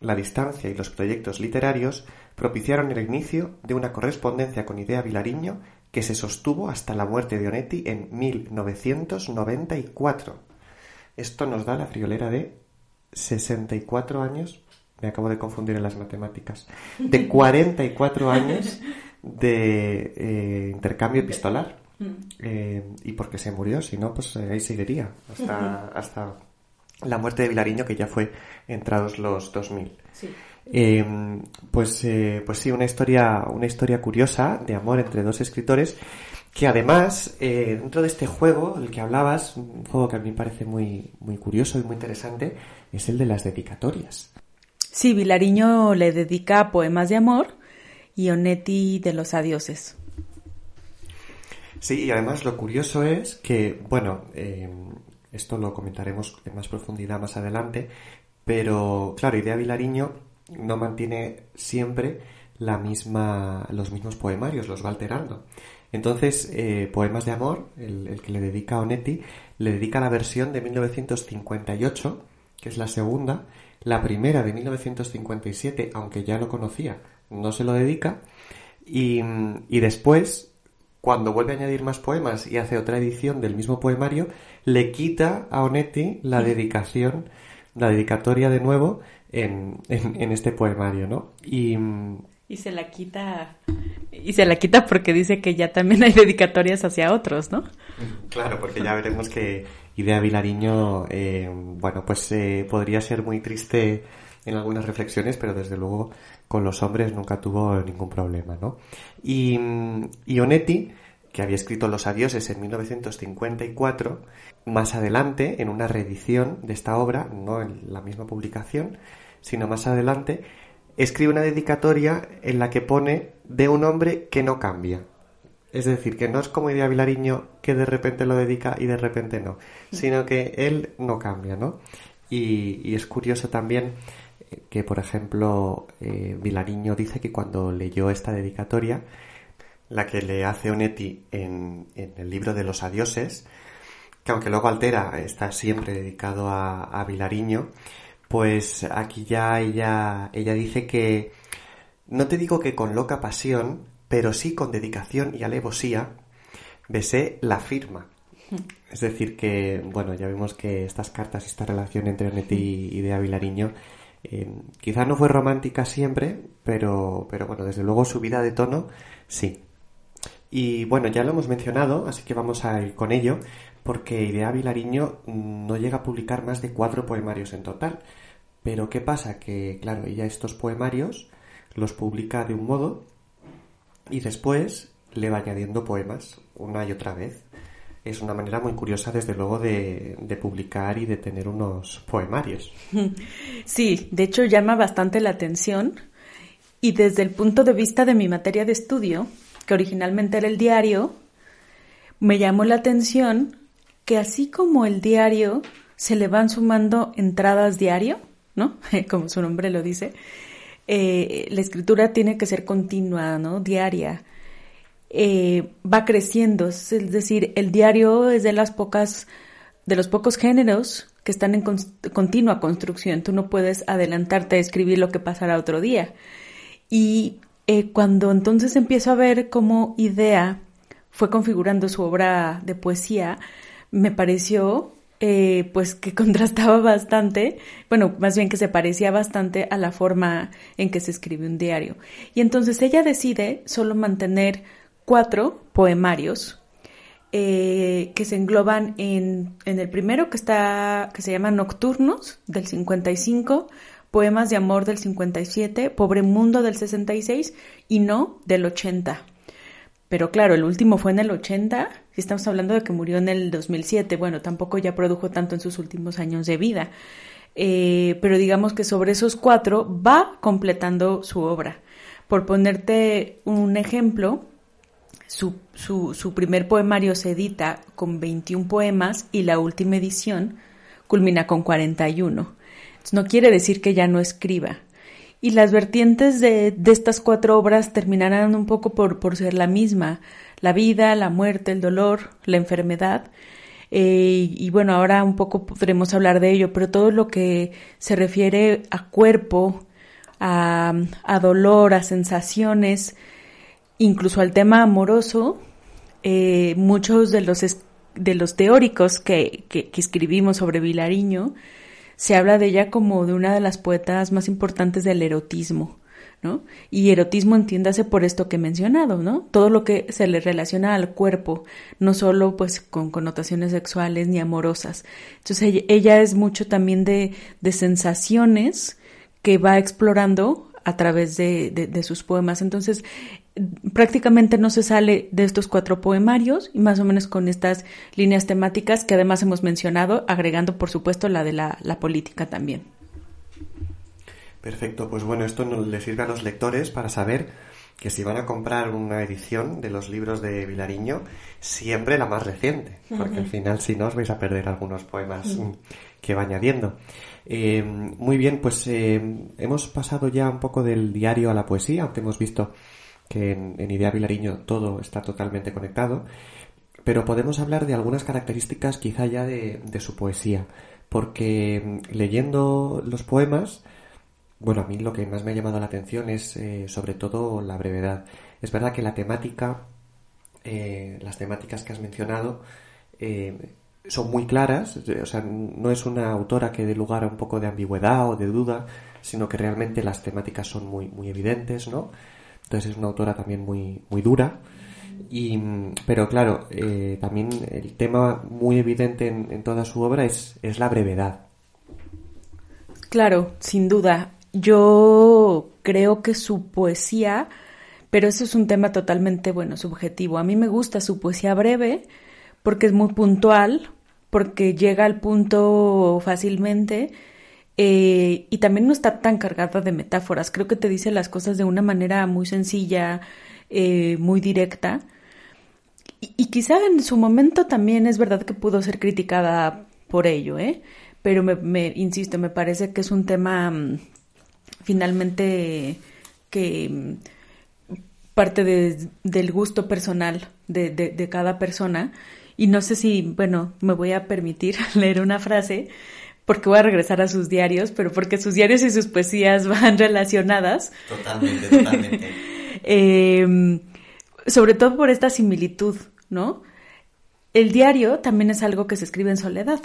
La distancia y los proyectos literarios propiciaron el inicio de una correspondencia con Idea Vilariño que se sostuvo hasta la muerte de Onetti en 1994. Esto nos da la friolera de 64 años, me acabo de confundir en las matemáticas, de 44 años de eh, intercambio epistolar. Mm. Eh, y porque se murió, si no, pues eh, ahí seguiría hasta, hasta la muerte de Vilariño, que ya fue entrados los 2000. Sí. pues, pues sí, una historia, una historia curiosa de amor entre dos escritores que además, dentro de este juego, el que hablabas, un juego que a mí me parece muy, muy curioso y muy interesante, es el de las dedicatorias. Sí, Vilariño le dedica poemas de amor y Onetti de los adioses. Sí, y además lo curioso es que, bueno, eh, esto lo comentaremos en más profundidad más adelante, pero claro, Idea Vilariño no mantiene siempre la misma, los mismos poemarios, los va alterando. Entonces, eh, Poemas de Amor, el, que le dedica a Onetti, le dedica la versión de 1958, que es la segunda, la primera de 1957, aunque ya lo conocía, no se lo dedica. Y, después, cuando vuelve a añadir más poemas y hace otra edición del mismo poemario, le quita a Onetti la dedicación, la dedicatoria de nuevo en, en, este poemario, ¿no? Y, y se la quita y se la quita porque dice que ya también hay dedicatorias hacia otros, ¿no? Claro, porque ya veremos que Idea Vilariño, eh, bueno, pues eh, podría ser muy triste en algunas reflexiones, pero desde luego con los hombres nunca tuvo ningún problema, ¿no? Y, y Onetti, que había escrito Los Adioses en 1954, más adelante, en una reedición de esta obra, no en la misma publicación, sino más adelante, escribe una dedicatoria en la que pone de un hombre que no cambia. Es decir, que no es como Idea Vilariño que de repente lo dedica y de repente no, sino que él no cambia, ¿no? Y, es curioso también que, por ejemplo, eh, Vilariño dice que cuando leyó esta dedicatoria, la que le hace Onetti en, el libro de los adioses, que aunque luego altera, está siempre dedicado a, a Vilariño, pues aquí ya ella, ella dice que no te digo que con loca pasión, pero sí con dedicación y alevosía, besé la firma. Es decir, que, bueno, ya vimos que estas cartas, esta relación entre Onetti y de Avilariño, eh, quizá no fue romántica siempre, pero, pero bueno, desde luego su vida de tono, sí. Y bueno, ya lo hemos mencionado, así que vamos a ir con ello, porque Idea Vilariño no llega a publicar más de cuatro poemarios en total. Pero ¿qué pasa? Que, claro, ella estos poemarios los publica de un modo y después le va añadiendo poemas una y otra vez. Es una manera muy curiosa, desde luego, de, publicar y de tener unos poemarios. [LAUGHS] Sí, de hecho llama bastante la atención y desde el punto de vista de mi materia de estudio, que originalmente era el diario, me llamó la atención que así como el diario se le van sumando entradas diario, ¿no? [LAUGHS] Como su nombre lo dice, eh, la escritura tiene que ser continua, ¿no? Diaria. Eh, va creciendo, es decir, el diario es de las pocas, de los pocos géneros que están en continua construcción. Tú no puedes adelantarte a escribir lo que pasará otro día. Y eh, cuando entonces empiezo a ver cómo Idea fue configurando su obra de poesía, me pareció eh, pues que [LAUGHS] contrastaba bastante, bueno, más bien que se parecía bastante a la forma en que se escribe un diario. Y entonces ella decide solo mantener cuatro poemarios eh, que se engloban en, en, el primero que está, que se llama Nocturnos del 55, Poemas de Amor del 57, Pobre Mundo del 66 y No del 80. Pero claro, el último fue en el 80, si estamos hablando de que murió en el 2007, bueno, tampoco ya produjo tanto en sus últimos años de vida. Eh, pero digamos que sobre esos cuatro va completando su obra. Por ponerte un ejemplo, su, su, primer poemario se edita con 21 poemas y la última edición culmina con 41. no quiere decir que ya no escriba, y las vertientes de, de estas cuatro obras terminarán un poco por, por, ser la misma, la vida, la muerte, el dolor, la enfermedad. Eh, y bueno, ahora un poco podremos hablar de ello, pero todo lo que se refiere a cuerpo, a, a dolor, a sensaciones, incluso al tema amoroso, eh, muchos de los de los teóricos que, que, escribimos sobre Vilariño, se habla de ella como de una de las poetas más importantes del erotismo. ¿no? Y erotismo entiéndase por esto que he mencionado, ¿no? Todo lo que se le relaciona al cuerpo, no solo pues con connotaciones sexuales ni amorosas. Entonces ella, es mucho también de, de, sensaciones que va explorando a través de, de, sus poemas. Entonces, prácticamente no se sale de estos cuatro poemarios y más o menos con estas líneas temáticas que además hemos mencionado, agregando por supuesto la de la, la política también. Perfecto, pues bueno, esto nos le sirve a los lectores para saber que si van a comprar una edición de los libros de Vilariño, siempre la más reciente, porque al final si no os vais a perder algunos poemas que va añadiendo. Eh, muy bien, pues eh, hemos pasado ya un poco del diario a la poesía, aunque hemos visto que en, Idea Vilariño todo está totalmente conectado, pero podemos hablar de algunas características quizá ya de, su poesía, porque leyendo los poemas, bueno, a mí lo que más me ha llamado la atención es eh, sobre todo la brevedad. Es verdad que la temática, eh, las temáticas que has mencionado, eh, son muy claras, o sea, no es una autora que dé lugar a un poco de ambigüedad o de duda, sino que realmente las temáticas son muy, muy evidentes, ¿no? Entonces es una autora también muy, muy dura. Y, pero claro, también el tema muy evidente en, en toda su obra es, es la brevedad. Claro, sin duda. Yo creo que su poesía, pero eso es un tema totalmente, bueno, subjetivo. A mí me gusta su poesía breve porque es muy puntual, porque llega al punto fácilmente eh, y también no está tan cargada de metáforas. Creo que te dice las cosas de una manera muy sencilla, eh, muy directa. Y, quizá en su momento también es verdad que pudo ser criticada por ello, ¿eh? Pero me, me insisto, me parece que es un tema mm, finalmente que mm, parte del gusto personal de, de, cada persona. Y no sé si, bueno, me voy a permitir [LAUGHS] leer una frase porque voy a regresar a sus diarios, pero porque sus diarios y sus poesías [LAUGHS] van relacionadas. Totalmente, totalmente. [LAUGHS] Em, sobre todo por esta similitud, ¿no? El diario también es algo que se escribe en soledad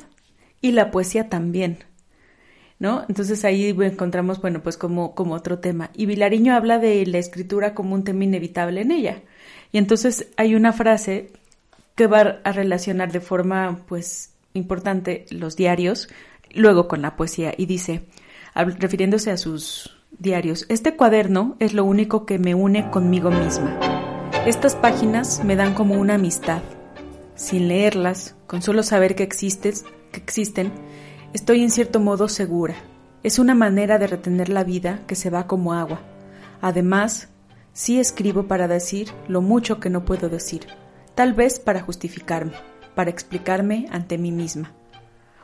y la poesía también. ¿no? Entonces ahí encontramos, bueno, pues como, como otro tema. Y Vilariño habla de la escritura como un tema inevitable en ella. Y entonces hay una frase que va a relacionar de forma, pues, importante los diarios, luego con la poesía, y dice, refiriéndose a sus diarios, este cuaderno es lo único que me une conmigo misma. Estas páginas me dan como una amistad. Sin leerlas, con solo saber que existes, que existen, Estoy en cierto modo segura. Es una manera de retener la vida que se va como agua. Además, sí escribo para decir lo mucho que no puedo decir, tal vez para justificarme, para explicarme ante mí misma.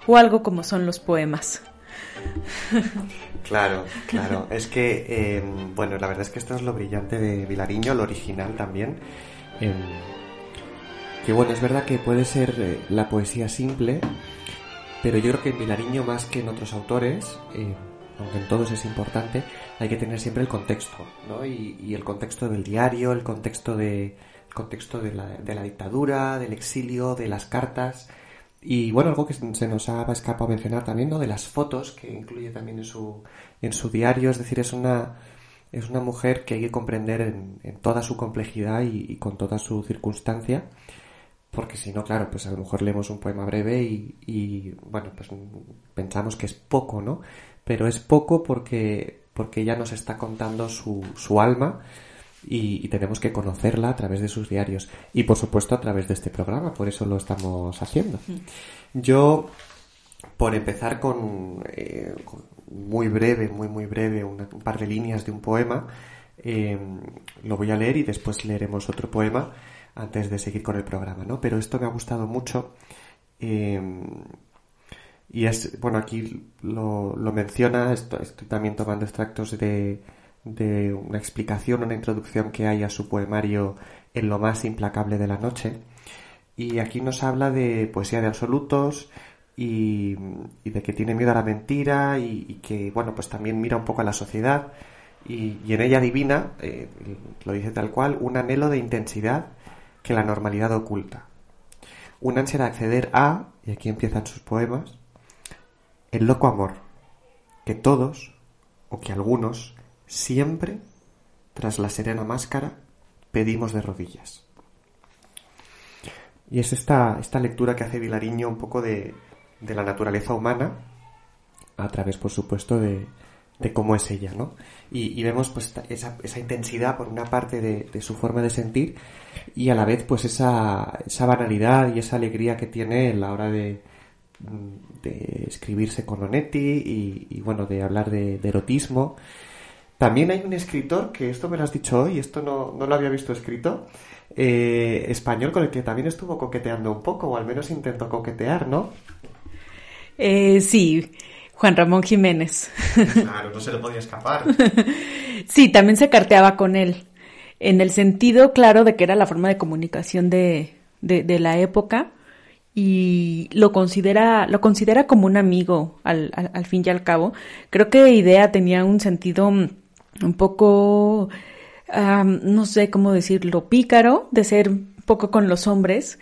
O algo como son los poemas. Claro, [LAUGHS] claro. Es que, eh, bueno, la verdad es que esto es lo brillante de Vilariño, lo original también. Eh, que bueno, es verdad que puede ser eh, la poesía simple, pero yo creo que en Vilariño, más que en otros autores, eh, aunque en todos es importante, hay que tener siempre el contexto, ¿no? Y, el contexto del diario, el contexto de, contexto de la, de la, dictadura, del exilio, de las cartas. Y bueno, algo que se nos ha escapado mencionar también, ¿no? De las fotos que incluye también en su, en su diario. Es decir, es una, es una mujer que hay que comprender en, toda su complejidad y, y, con toda su circunstancia porque si no, claro, pues a lo mejor leemos un poema breve y, bueno, pues pensamos que es poco, ¿no? Pero es poco porque, porque ella nos está contando su, su alma y, tenemos que conocerla a través de sus diarios y por supuesto a través de este programa, por eso lo estamos haciendo. Yo, por empezar con, eh, muy breve, muy muy breve, un par de líneas de un poema, eh, lo voy a leer y después leeremos otro poema antes de seguir con el programa, ¿no? Pero esto me ha gustado mucho. Eh, y es, bueno, aquí lo, menciona, estoy, también tomando extractos de, de una explicación, una introducción que hay a su poemario En lo más implacable de la noche. Y aquí nos habla de poesía de absolutos y, de que tiene miedo a la mentira y, que, bueno, pues también mira un poco a la sociedad y, en ella adivina, eh, lo dice tal cual, un anhelo de intensidad que la normalidad oculta. una ansia de acceder a, y aquí empiezan sus poemas, el loco amor, que todos, o que algunos, siempre, tras la serena máscara, pedimos de rodillas. Y es esta, esta lectura que hace Vilariño un poco de, de la naturaleza humana, a través, por supuesto, de, de cómo es ella, ¿no? Y, vemos pues esa, esa, intensidad por una parte de, de, su forma de sentir y a la vez pues esa, esa banalidad y esa alegría que tiene en la hora de, de escribirse con Onetti y, bueno, de hablar de, erotismo. También hay un escritor, que esto me lo has dicho hoy, esto no, no lo había visto escrito, eh, español con el que también estuvo coqueteando un poco, o al menos intentó coquetear, ¿no? Eh, sí, Juan Ramón Jiménez. Claro, [LAUGHS] no se le podía escapar. sí, también se carteaba con él, en el sentido claro de que era la forma de comunicación de, de, de la época y lo considera, lo considera como un amigo al, al, al, fin y al cabo. Creo que Idea tenía un sentido un poco, no sé cómo decirlo, pícaro, de ser un poco con los hombres.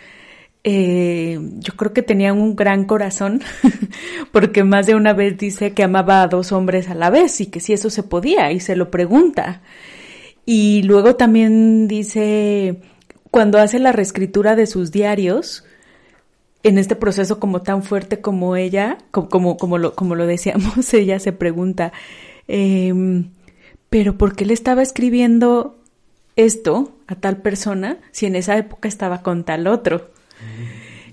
Eh, yo creo que tenía un gran corazón, [LAUGHS] porque más de una vez dice que amaba a dos hombres a la vez y que si eso se podía y se lo pregunta. Y luego también dice, cuando hace la reescritura de sus diarios, en este proceso como tan fuerte como ella, como, como, lo, como lo decíamos, [LAUGHS] ella se pregunta, eh, pero ¿por qué le estaba escribiendo esto a tal persona si en esa época estaba con tal otro?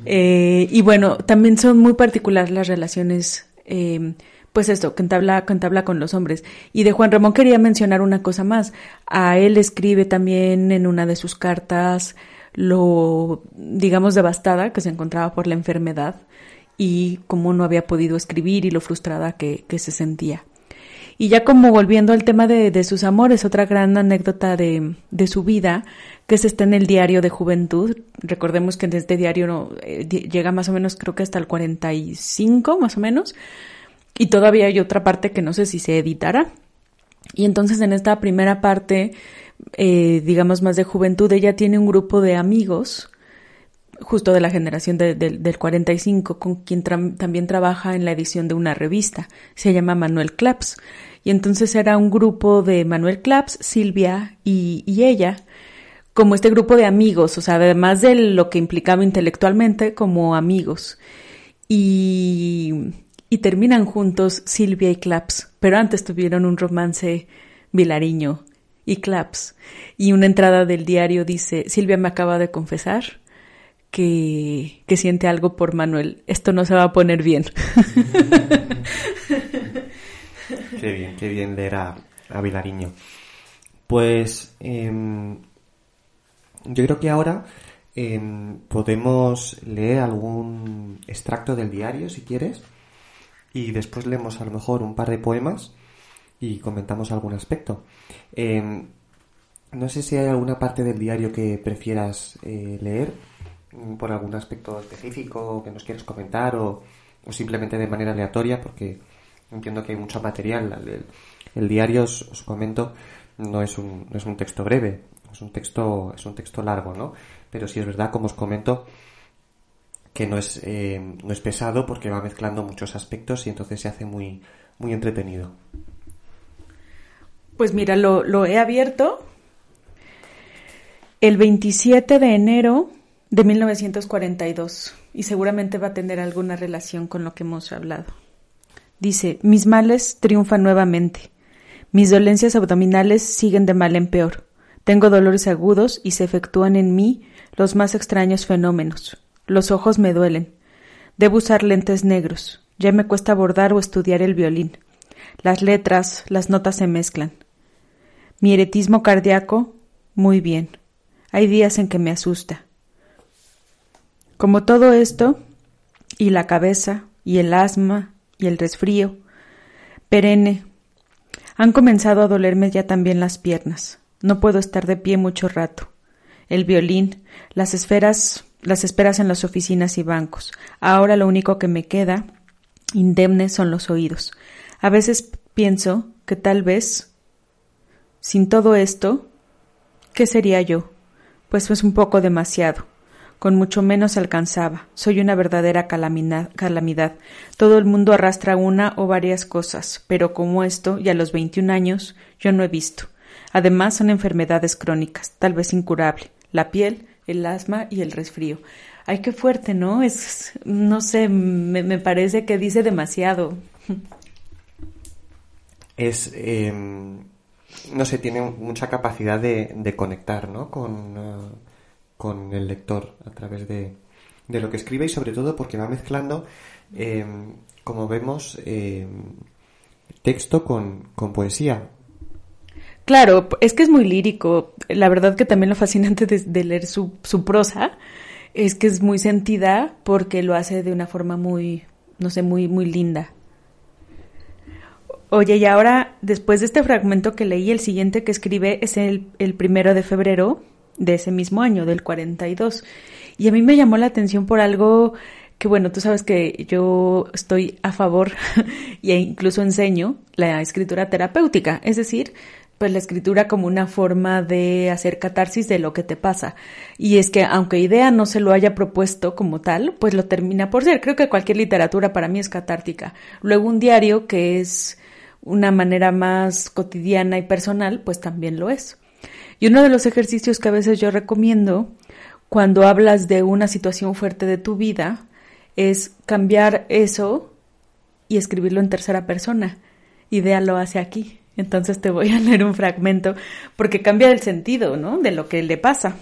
Eh, y bueno, también son muy particulares las relaciones, eh, pues esto, que entabla, que entabla con los hombres. Y de Juan Ramón quería mencionar una cosa más. A él escribe también en una de sus cartas lo, digamos, devastada que se encontraba por la enfermedad y cómo no había podido escribir y lo frustrada que se sentía. Y ya como volviendo al tema de, de sus amores, otra gran anécdota de, de, su vida, que es está en el diario de juventud. Recordemos que en este diario no, eh, llega más o menos, creo que hasta el 45, más o menos. Y todavía hay otra parte que no sé si se editará. Y entonces en esta primera parte, eh, digamos más de juventud, ella tiene un grupo de amigos, justo de la generación de, de, del 45, con quien también trabaja en la edición de una revista. Se llama Manuel Claps. Y entonces era un grupo de Manuel Claps, Silvia y, ella, como este grupo de amigos, o sea, además de lo que implicaba intelectualmente, como amigos. Y, y terminan juntos Silvia y Claps, pero antes tuvieron un romance vilariño y Claps. Y una entrada del diario dice, Silvia me acaba de confesar que, que siente algo por Manuel. Esto no se va a poner bien. [LAUGHS] qué bien, qué bien leer a, a Vilariño. Pues eh, yo creo que ahora eh, podemos leer algún extracto del diario, si quieres, y después leemos a lo mejor un par de poemas y comentamos algún aspecto. Eh, no sé si hay alguna parte del diario que prefieras eh, leer por algún aspecto específico que nos quieras comentar o, o, simplemente de manera aleatoria porque entiendo que hay mucho material. El, diario, os, os, comento, no es, un, no es un texto breve, es un texto, es un texto largo, ¿no? Pero sí es verdad, como os comento, que no es, eh, no es pesado porque va mezclando muchos aspectos y entonces se hace muy, muy entretenido. Pues mira, lo, lo he abierto el 27 de enero de 1942 y seguramente va a tener alguna relación con lo que hemos hablado. Dice, mis males triunfan nuevamente, mis dolencias abdominales siguen de mal en peor, tengo dolores agudos y se efectúan en mí los más extraños fenómenos. Los ojos me duelen. Debo usar lentes negros. Ya me cuesta bordar o estudiar el violín. Las letras, las notas se mezclan. Mi eretismo cardíaco, muy bien. Hay días en que me asusta. Como todo esto, y la cabeza, y el asma, y el resfrío, perenne, han comenzado a dolerme ya también las piernas. No puedo estar de pie mucho rato. El violín, las esferas, las esperas en las oficinas y bancos. Ahora lo único que me queda indemne son los oídos. A veces pienso que tal vez, sin todo esto, ¿qué sería yo? Pues es un poco demasiado. Con mucho menos alcanzaba. Soy una verdadera calamidad. Todo el mundo arrastra una o varias cosas, pero como esto, y a los 21 años, yo no he visto. Además, son enfermedades crónicas, tal vez incurables. La piel, el asma y el resfrío. Ay, qué fuerte, ¿no? Es, no sé, me, parece que dice demasiado. [LAUGHS] Es, em, no sé, tiene mucha capacidad de, conectar, ¿no? Con, uh, con el lector a través de, de, lo que escribe y sobre todo porque va mezclando, em, como vemos, em, texto con, con poesía. Claro, es que es muy lírico. La verdad que también lo fascinante de, leer su, su, prosa es que es muy sentida porque lo hace de una forma muy, no sé, muy, muy linda. Oye, y ahora, después de este fragmento que leí, el siguiente que escribe es el, el primero de febrero de ese mismo año, del 42. Y a mí me llamó la atención por algo que, bueno, tú sabes que yo estoy a favor [LAUGHS] e incluso enseño la escritura terapéutica, es decir, pues la escritura como una forma de hacer catarsis de lo que te pasa. Y es que aunque idea no se lo haya propuesto como tal, pues lo termina por ser. Creo que cualquier literatura para mí es catártica. Luego un diario que es una manera más cotidiana y personal, pues también lo es. Y uno de los ejercicios que a veces yo recomiendo cuando hablas de una situación fuerte de tu vida es cambiar eso y escribirlo en tercera persona. Idea lo hace aquí. Entonces te voy a leer un fragmento porque cambia el sentido, ¿no? De lo que le pasa.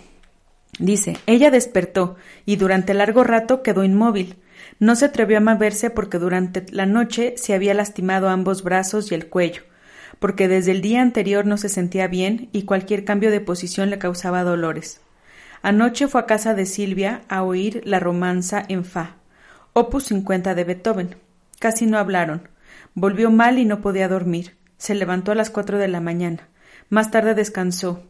Dice, ella despertó y durante largo rato quedó inmóvil. No se atrevió a moverse porque durante la noche se había lastimado ambos brazos y el cuello, porque desde el día anterior no se sentía bien y cualquier cambio de posición le causaba dolores. Anoche fue a casa de Silvia a oír la romanza en Fa, opus 50 de Beethoven. Casi no hablaron. Volvió mal y no podía dormir. Se levantó a las cuatro de la mañana. Más tarde descansó.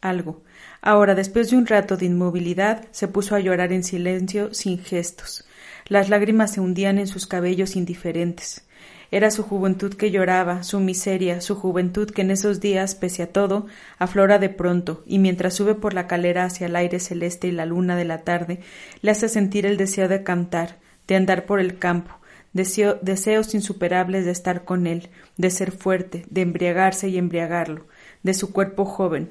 Algo. Ahora, después de un rato de inmovilidad, se puso a llorar en silencio, sin gestos. Las lágrimas se hundían en sus cabellos indiferentes. Era su juventud que lloraba, su miseria, su juventud que en esos días, pese a todo, aflora de pronto, y mientras sube por la calera hacia el aire celeste y la luna de la tarde, le hace sentir el deseo de cantar, de andar por el campo, deseos insuperables de estar con él, de ser fuerte, de embriagarse y embriagarlo, de su cuerpo joven.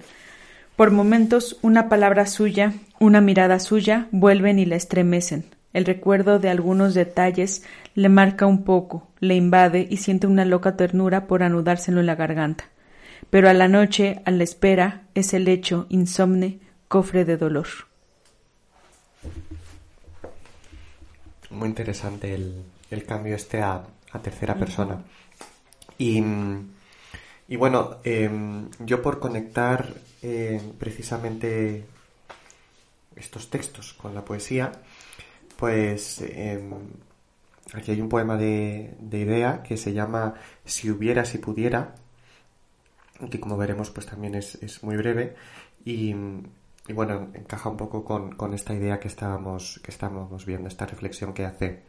Por momentos una palabra suya, una mirada suya, vuelven y la estremecen. El recuerdo de algunos detalles le marca un poco, le invade y siente una loca ternura por anudárselo en la garganta. Pero a la noche, a la espera, es el hecho, insomne, cofre de dolor. Muy interesante el, el cambio este a, tercera persona. Y, y bueno, em, yo por conectar eh, precisamente estos textos con la poesía, pues em, aquí hay un poema de, de, idea que se llama Si hubiera, si pudiera, que como veremos pues también es, es muy breve y, y, bueno, encaja un poco con, con, esta idea que estábamos, que estábamos viendo, esta reflexión que hace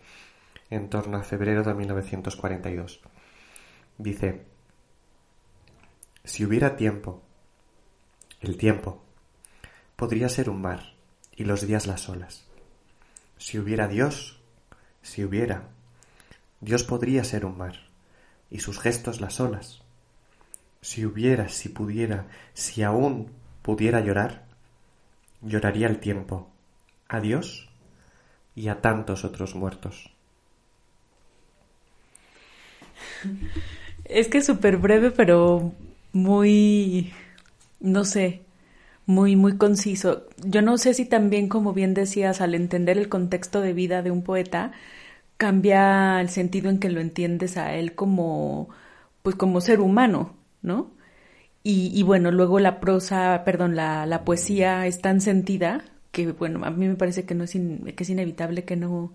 en torno a febrero de 1942. Dice, si hubiera tiempo, el tiempo podría ser un mar y los días las olas. Si hubiera Dios, si hubiera, Dios podría ser un mar y sus gestos las olas. Si hubiera, si pudiera, si aún pudiera llorar, lloraría el tiempo, a Dios y a tantos otros muertos. Es que es súper breve, pero muy, no sé, muy, muy conciso. Yo no sé si también, como bien decías, al entender el contexto de vida de un poeta, cambia el sentido en que lo entiendes a él como, pues como ser humano, ¿no? Y, y bueno, luego la prosa, perdón, la, la, poesía es tan sentida que, bueno, a mí me parece que no es, que es inevitable que no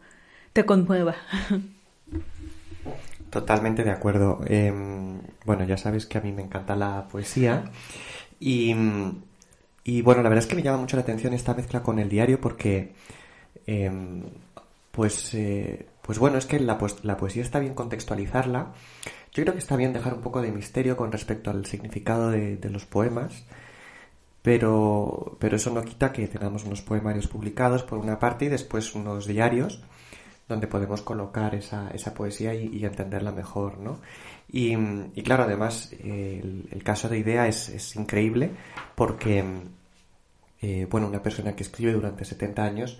te conmueva. [LAUGHS] Totalmente de acuerdo. Em, bueno, ya sabes que a mí me encanta la poesía y, y, bueno, la verdad es que me llama mucho la atención esta mezcla con el diario porque, em, pues, eh, pues bueno, es que la, la poesía está bien contextualizarla. Yo creo que está bien dejar un poco de misterio con respecto al significado de, de los poemas pero, pero eso no quita que tengamos unos poemarios publicados por una parte y después unos diarios donde podemos colocar esa, esa poesía y, entenderla mejor, ¿no? Y, claro, además, el, caso de Idea es, increíble porque, eh, bueno, una persona que escribe durante 70 años,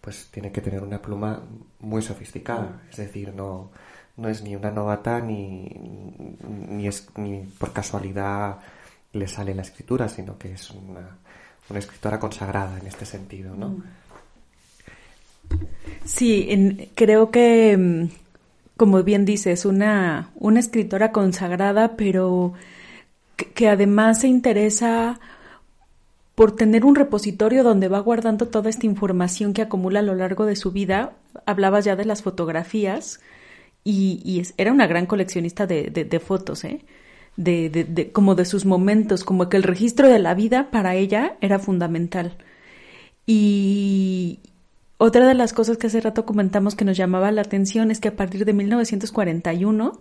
pues tiene que tener una pluma muy sofisticada, es decir, no, no es ni una novata ni, ni, es, ni por casualidad le sale la escritura, sino que es una, una escritora consagrada en este sentido, ¿no? Mm. Sí, creo que, mm, como bien dices, una, escritora consagrada, pero que, además se interesa por tener un repositorio donde va guardando toda esta información que acumula a lo largo de su vida. Hablabas ya de las fotografías y, era una gran coleccionista de, de, fotos, ¿eh? De, de, como de sus momentos, como que el registro de la vida para ella era fundamental. Y, otra de las cosas que hace rato comentamos que nos llamaba la atención es que a partir de 1941,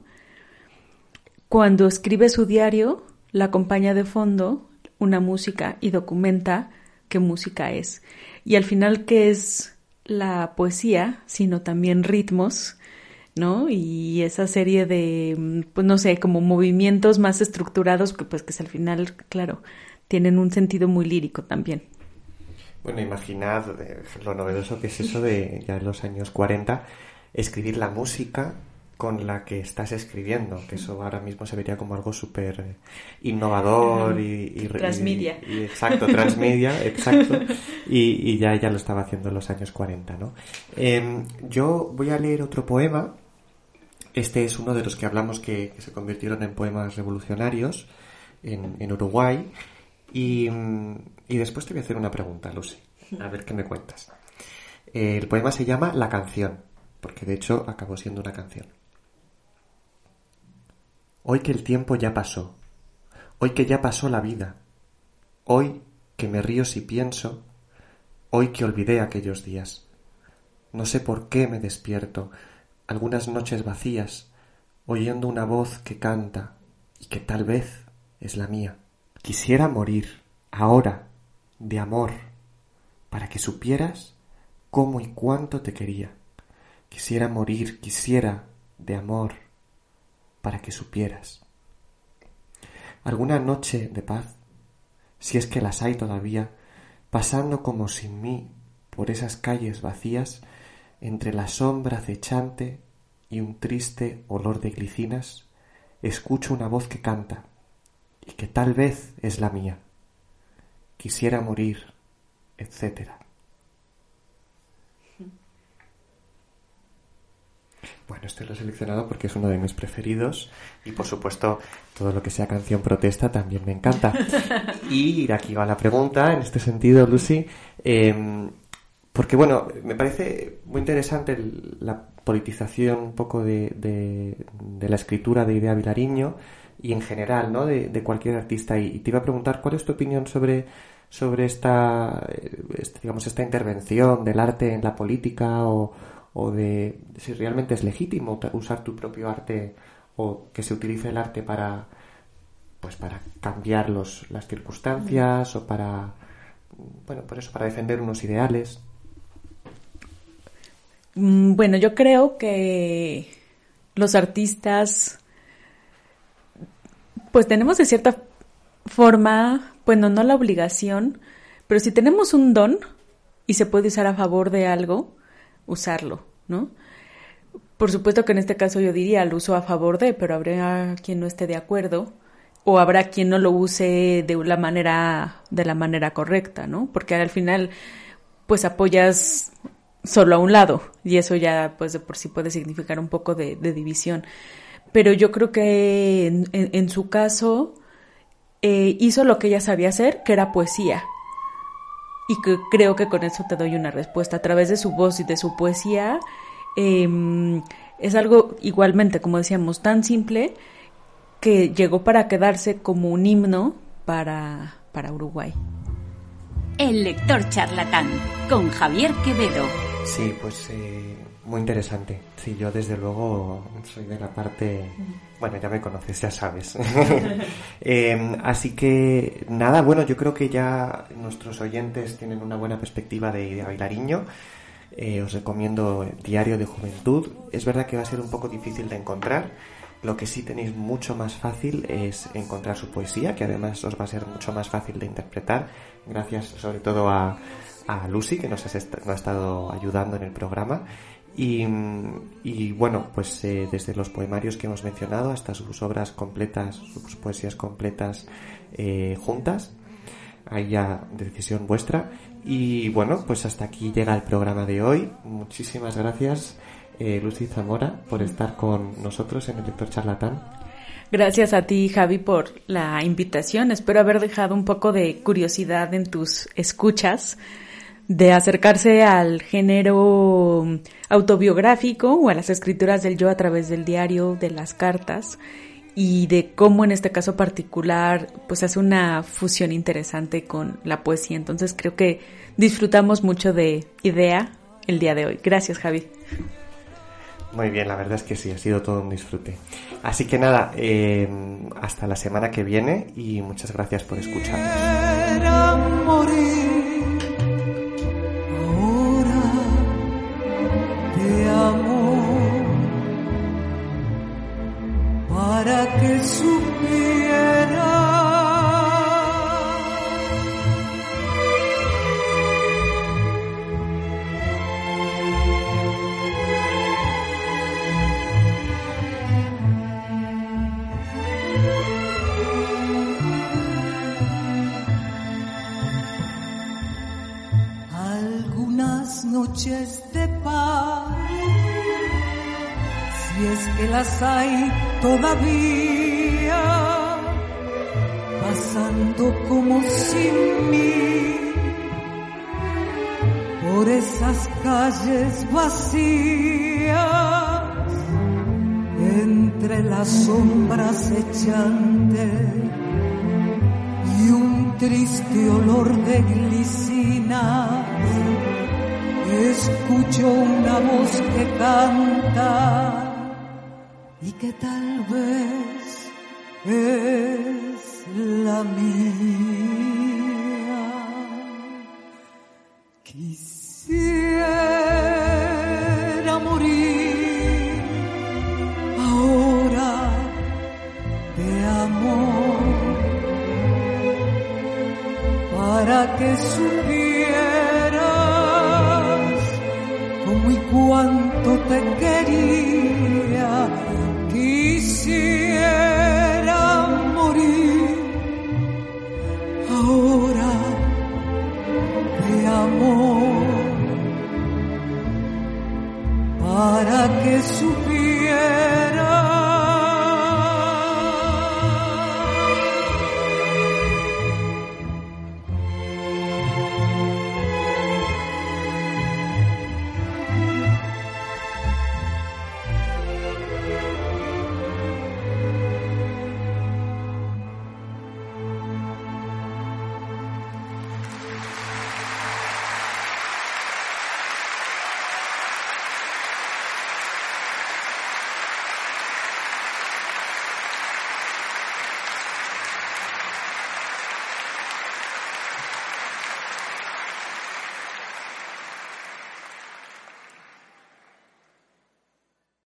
cuando escribe su diario, la acompaña de fondo una música y documenta qué música es. Y al final, ¿qué es la poesía? Sino también ritmos, ¿no? Y esa serie de, pues no sé, como movimientos más estructurados, que pues que al final, claro, tienen un sentido muy lírico también. Bueno, imaginad eh, lo novedoso que es eso de ya en los años 40, escribir la música con la que estás escribiendo, que eso ahora mismo se vería como algo súper innovador y, Transmedia. exacto, transmedia, [LAUGHS] exacto. Y, ya ya lo estaba haciendo en los años 40, ¿no? Em, yo voy a leer otro poema. Este es uno de los que hablamos que, se convirtieron en poemas revolucionarios en, en Uruguay. Y, y después te voy a hacer una pregunta, Lucy. A ver qué me cuentas. El poema se llama La canción, porque de hecho acabó siendo una canción. Hoy que el tiempo ya pasó, hoy que ya pasó la vida, hoy que me río si pienso, hoy que olvidé aquellos días. No sé por qué me despierto algunas noches vacías, oyendo una voz que canta y que tal vez es la mía. Quisiera morir ahora de amor, para que supieras cómo y cuánto te quería. Quisiera morir, quisiera de amor, para que supieras. Alguna noche de paz, si es que las hay todavía, pasando como sin mí por esas calles vacías, entre la sombra acechante y un triste olor de glicinas, escucho una voz que canta, y que tal vez es la mía quisiera morir, etc. Bueno, este lo he seleccionado porque es uno de mis preferidos y por supuesto todo lo que sea canción protesta también me encanta. [LAUGHS] Y aquí va la pregunta en este sentido, Lucy, em, porque bueno, me parece muy interesante la politización un poco de, de, la escritura de Idea Vilariño y en general, ¿no? De, cualquier artista. y, te iba a preguntar cuál es tu opinión sobre sobre esta, este, digamos, esta intervención del arte en la política o, o de si realmente es legítimo usar tu propio arte o que se utilice el arte para pues para cambiar los, las circunstancias o para bueno por eso para defender unos ideales. Mm, bueno yo creo que los artistas pues tenemos de cierta forma bueno, no la obligación, pero si tenemos un don y se puede usar a favor de algo, usarlo, ¿no? Por supuesto que en este caso yo diría el uso a favor de, pero habrá quien no esté de acuerdo o habrá quien no lo use de la manera de la manera correcta, ¿no? Porque al final pues apoyas solo a un lado y eso ya pues de por sí puede significar un poco de, división. Pero yo creo que en su caso eh, hizo lo que ella sabía hacer, que era poesía. Y que creo que con eso te doy una respuesta. A través de su voz y de su poesía, em, es algo igualmente, como decíamos, tan simple que llegó para quedarse como un himno para, para Uruguay. El lector charlatán con Javier Quevedo. Sí, pues eh, muy interesante. Sí, yo desde luego soy de la parte... Bueno, ya me conoces, ya sabes. [LAUGHS] Em, así que nada, bueno, yo creo que ya nuestros oyentes tienen una buena perspectiva de Idea Bailariño. Eh, os recomiendo Diario de Juventud. Es verdad que va a ser un poco difícil de encontrar. Lo que sí tenéis mucho más fácil es encontrar su poesía, que además os va a ser mucho más fácil de interpretar, gracias sobre todo a, a Lucy, que nos, ha estado ayudando en el programa. Y, bueno, pues eh, desde los poemarios que hemos mencionado hasta sus obras completas, sus poesías completas eh, juntas, ahí ya decisión vuestra. Y bueno, pues hasta aquí llega el programa de hoy. Muchísimas gracias, eh, Lucy Zamora, por estar con nosotros en el Lector Charlatán. Gracias a ti, Javi, por la invitación. Espero haber dejado un poco de curiosidad en tus escuchas de acercarse al género autobiográfico o a las escrituras del yo a través del diario, de las cartas y de cómo en este caso particular pues hace una fusión interesante con la poesía. Entonces creo que disfrutamos mucho de idea el día de hoy. Gracias Javi. Muy bien, la verdad es que sí, ha sido todo un disfrute. Así que nada, eh, hasta la semana que viene y muchas gracias por escucharnos. Para que supiera. Algunas noches de paz si es que las hay todavía, pasando como sin mí por esas calles vacías, entre las sombras echantes y un triste olor de glicinas. Escucho una voz que canta y que tal vez es la mía. Quisiera morir ahora de amor para que supieras cómo y cuánto te quería quisiera